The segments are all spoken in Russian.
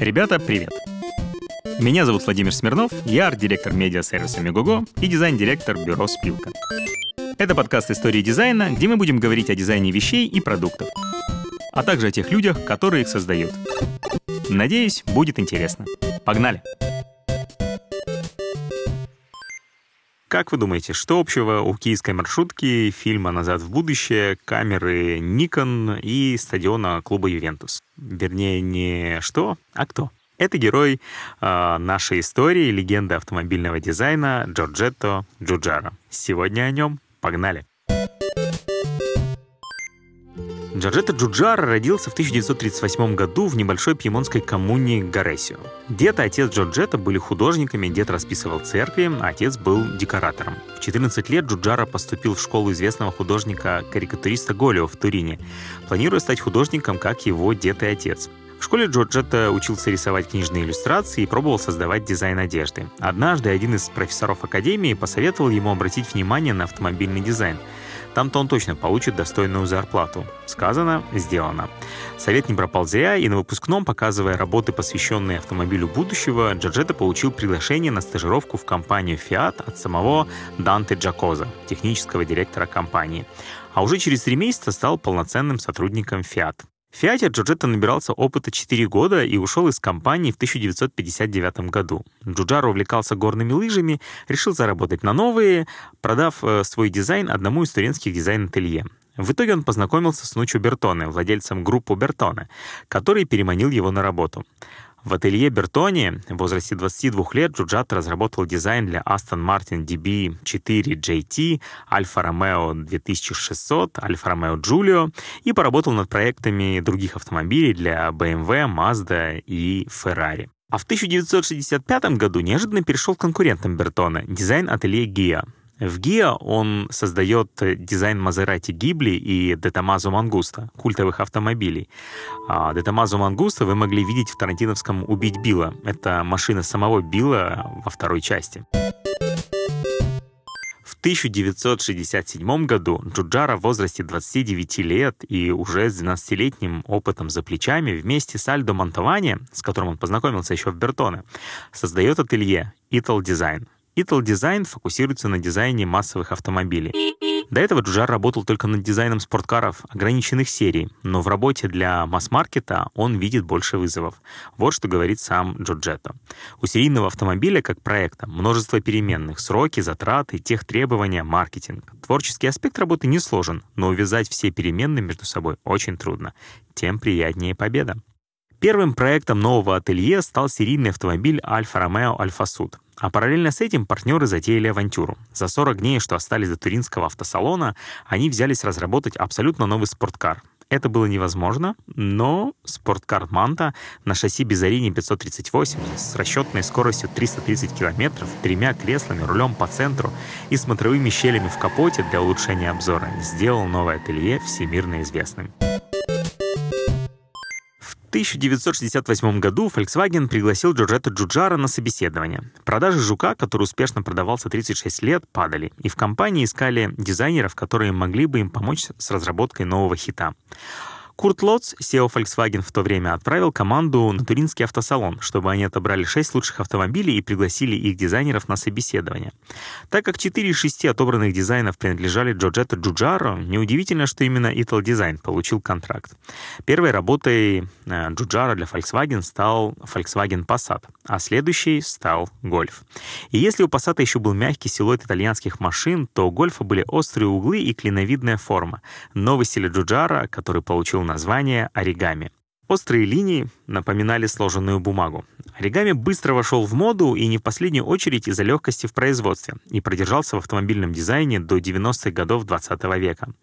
Ребята, привет! Меня зовут Владимир Смирнов, я арт-директор медиа-сервиса Мегого и дизайн-директор бюро «Спилка». Это подкаст истории дизайна, где мы будем говорить о дизайне вещей и продуктов, а также о тех людях, которые их создают. Надеюсь, будет интересно. Погнали! Как вы думаете, что общего у киевской маршрутки, фильма «Назад в будущее», камеры Nikon и стадиона клуба «Ювентус»? Вернее, не что, а кто? Это герой э, нашей истории, легенда автомобильного дизайна Джорджетто Джуджаро. Сегодня о нем. Погнали! Джорджетто Джуджаро родился в 1938 году в небольшой пьемонтской коммуне Горесио. Дед и отец Джорджетто были художниками, дед расписывал церкви, а отец был декоратором. В 14 лет Джуджаро поступил в школу известного художника-карикатуриста Голио в Турине, планируя стать художником, как его дед и отец. В школе Джорджетто учился рисовать книжные иллюстрации и пробовал создавать дизайн одежды. Однажды один из профессоров академии посоветовал ему обратить внимание на автомобильный дизайн – там-то он точно получит достойную зарплату. Сказано, сделано. Совет не пропал зря, и на выпускном, показывая работы, посвященные автомобилю будущего, Джорджетто получил приглашение на стажировку в компанию Fiat от самого Данте Джакоза, технического директора компании. А уже через три месяца стал полноценным сотрудником Fiat. В Фиате Джорджетто набирался опыта 4 года и ушел из компании в 1959 году. Джуджаро увлекался горными лыжами, решил заработать на новые, продав э, свой дизайн одному из студентских дизайн-ателье. В итоге он познакомился с Нучо Бертоне, владельцем группы Бертоне, который переманил его на работу. В ателье Бертони в возрасте 22 лет Джуджат разработал дизайн для Aston Martin DB4 JT, Alfa Romeo 2600, Alfa Romeo Giulio и поработал над проектами других автомобилей для BMW, Mazda и Ferrari. А в 1965 году неожиданно перешел к конкурентам Бертона, дизайн ателье Gia. В ГИА он создает дизайн Мазерати Гибли и Детамазо Мангуста, культовых автомобилей. А Детамазо Мангуста вы могли видеть в тарантиновском «Убить Билла». Это машина самого Билла во второй части. В 1967 году Джуджара в возрасте 29 лет и уже с 12-летним опытом за плечами вместе с Альдо Монтовани, с которым он познакомился еще в Бертоне, создает ателье Ital Design — Ital Design фокусируется на дизайне массовых автомобилей. До этого Джуджар работал только над дизайном спорткаров ограниченных серий, но в работе для масс-маркета он видит больше вызовов. Вот что говорит сам Джорджетто. У серийного автомобиля как проекта множество переменных, сроки, затраты, тех требования, маркетинг. Творческий аспект работы не сложен, но увязать все переменные между собой очень трудно. Тем приятнее победа. Первым проектом нового ателье стал серийный автомобиль Альфа Ромео Альфа Суд. А параллельно с этим партнеры затеяли авантюру. За 40 дней, что остались до туринского автосалона, они взялись разработать абсолютно новый спорткар. Это было невозможно, но спорткар Манта на шасси Безарини 538 с расчетной скоростью 330 км, тремя креслами, рулем по центру и смотровыми щелями в капоте для улучшения обзора сделал новое ателье всемирно известным. 1968 году Volkswagen пригласил Джорджетто Джуджара на собеседование. Продажи «Жука», который успешно продавался 36 лет, падали, и в компании искали дизайнеров, которые могли бы им помочь с разработкой нового хита. Курт Лотц, SEO Volkswagen в то время, отправил команду на Туринский автосалон, чтобы они отобрали 6 лучших автомобилей и пригласили их дизайнеров на собеседование. Так как 4 из 6 отобранных дизайнов принадлежали Джорджетто Джуджаро, неудивительно, что именно Ital Design получил контракт. Первой работой э, Джуджаро для Volkswagen стал Volkswagen Passat, а следующий стал Golf. И если у Passat еще был мягкий силуэт итальянских машин, то у Golf были острые углы и клиновидная форма. Новый стиль Джуджаро, который получил получил название оригами. Острые линии напоминали сложенную бумагу. Оригами быстро вошел в моду и не в последнюю очередь из-за легкости в производстве и продержался в автомобильном дизайне до 90-х годов 20 века.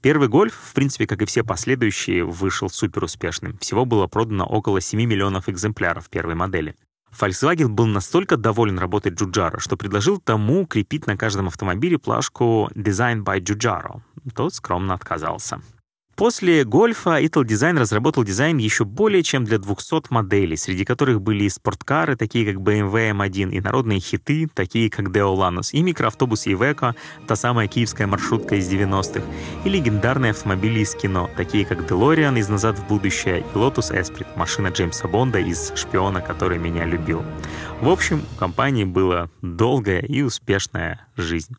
Первый «Гольф», в принципе, как и все последующие, вышел супер успешным. Всего было продано около 7 миллионов экземпляров первой модели. Volkswagen был настолько доволен работой Джуджаро, что предложил тому крепить на каждом автомобиле плашку «Design by Giugiaro». Тот скромно отказался. После гольфа Ital Design разработал дизайн еще более чем для 200 моделей, среди которых были и спорткары, такие как BMW M1, и народные хиты, такие как Deo Lanos, и микроавтобус Iveco, та самая киевская маршрутка из 90-х, и легендарные автомобили из кино, такие как DeLorean из «Назад в будущее» и Lotus Esprit, машина Джеймса Бонда из «Шпиона, который меня любил». В общем, у компании была долгая и успешная жизнь.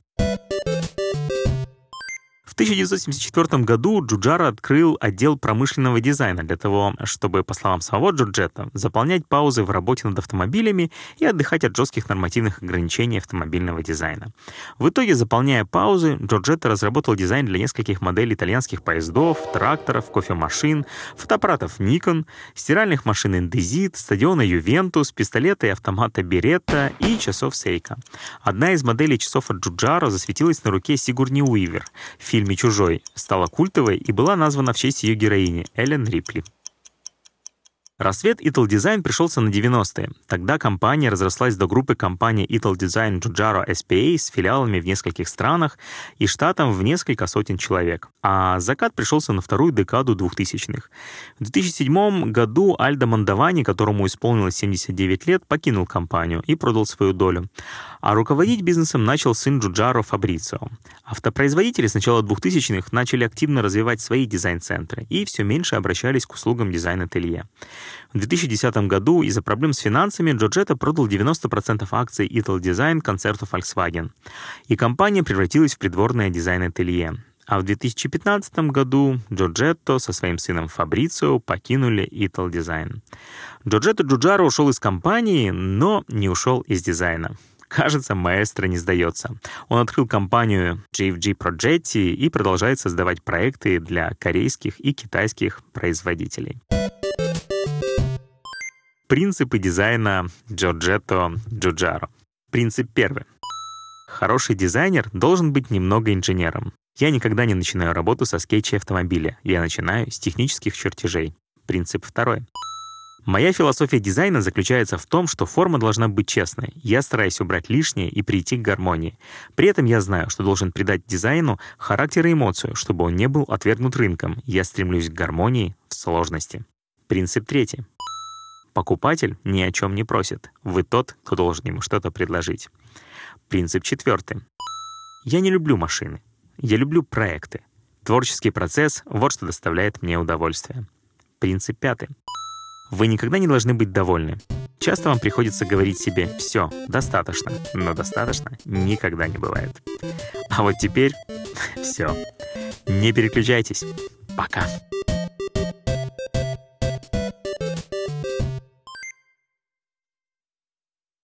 В 1974 году Джуджаро открыл отдел промышленного дизайна для того, чтобы, по словам самого Джорджетто, заполнять паузы в работе над автомобилями и отдыхать от жестких нормативных ограничений автомобильного дизайна. В итоге, заполняя паузы, Джорджетто разработал дизайн для нескольких моделей итальянских поездов, тракторов, кофемашин, фотоаппаратов Nikon, стиральных машин Indesit, стадиона Ювентус, пистолета и автомата Беретта и часов Seiko. Одна из моделей часов от Джуджаро засветилась на руке Сигурни Уивер в фильме «Чужой», стала культовой и была названа в честь ее героини Эллен Рипли. Рассвет Ital Design пришелся на 90-е. Тогда компания разрослась до группы компаний Ital Design Jujaro SPA с филиалами в нескольких странах и штатом в несколько сотен человек. А закат пришелся на вторую декаду 2000-х. В 2007 году Альдо Мандавани, которому исполнилось 79 лет, покинул компанию и продал свою долю. А руководить бизнесом начал сын Джуджаро Фабрицио. Автопроизводители с начала 2000-х начали активно развивать свои дизайн-центры и все меньше обращались к услугам дизайн-ателье. В 2010 году из-за проблем с финансами Джорджетто продал 90% акций Ital Design концерту Volkswagen, и компания превратилась в придворное дизайн-ателье. А в 2015 году Джорджетто со своим сыном Фабрицио покинули Ital Design. Джорджетто Джуджаро ушел из компании, но не ушел из дизайна. Кажется, маэстро не сдается. Он открыл компанию JFG Progetti и продолжает создавать проекты для корейских и китайских производителей. Принципы дизайна Giorgetto Giugiaro. Принцип первый. Хороший дизайнер должен быть немного инженером. Я никогда не начинаю работу со скетча автомобиля. Я начинаю с технических чертежей. Принцип второй. Моя философия дизайна заключается в том, что форма должна быть честной. Я стараюсь убрать лишнее и прийти к гармонии. При этом я знаю, что должен придать дизайну характер и эмоцию, чтобы он не был отвергнут рынком. Я стремлюсь к гармонии в сложности. Принцип третий. Покупатель ни о чем не просит. Вы тот, кто должен ему что-то предложить. Принцип четвертый. Я не люблю машины. Я люблю проекты. Творческий процесс — вот что доставляет мне удовольствие. Принцип пятый. Вы никогда не должны быть довольны. Часто вам приходится говорить себе «все, достаточно», но достаточно никогда не бывает. А вот теперь все. Не переключайтесь. Пока.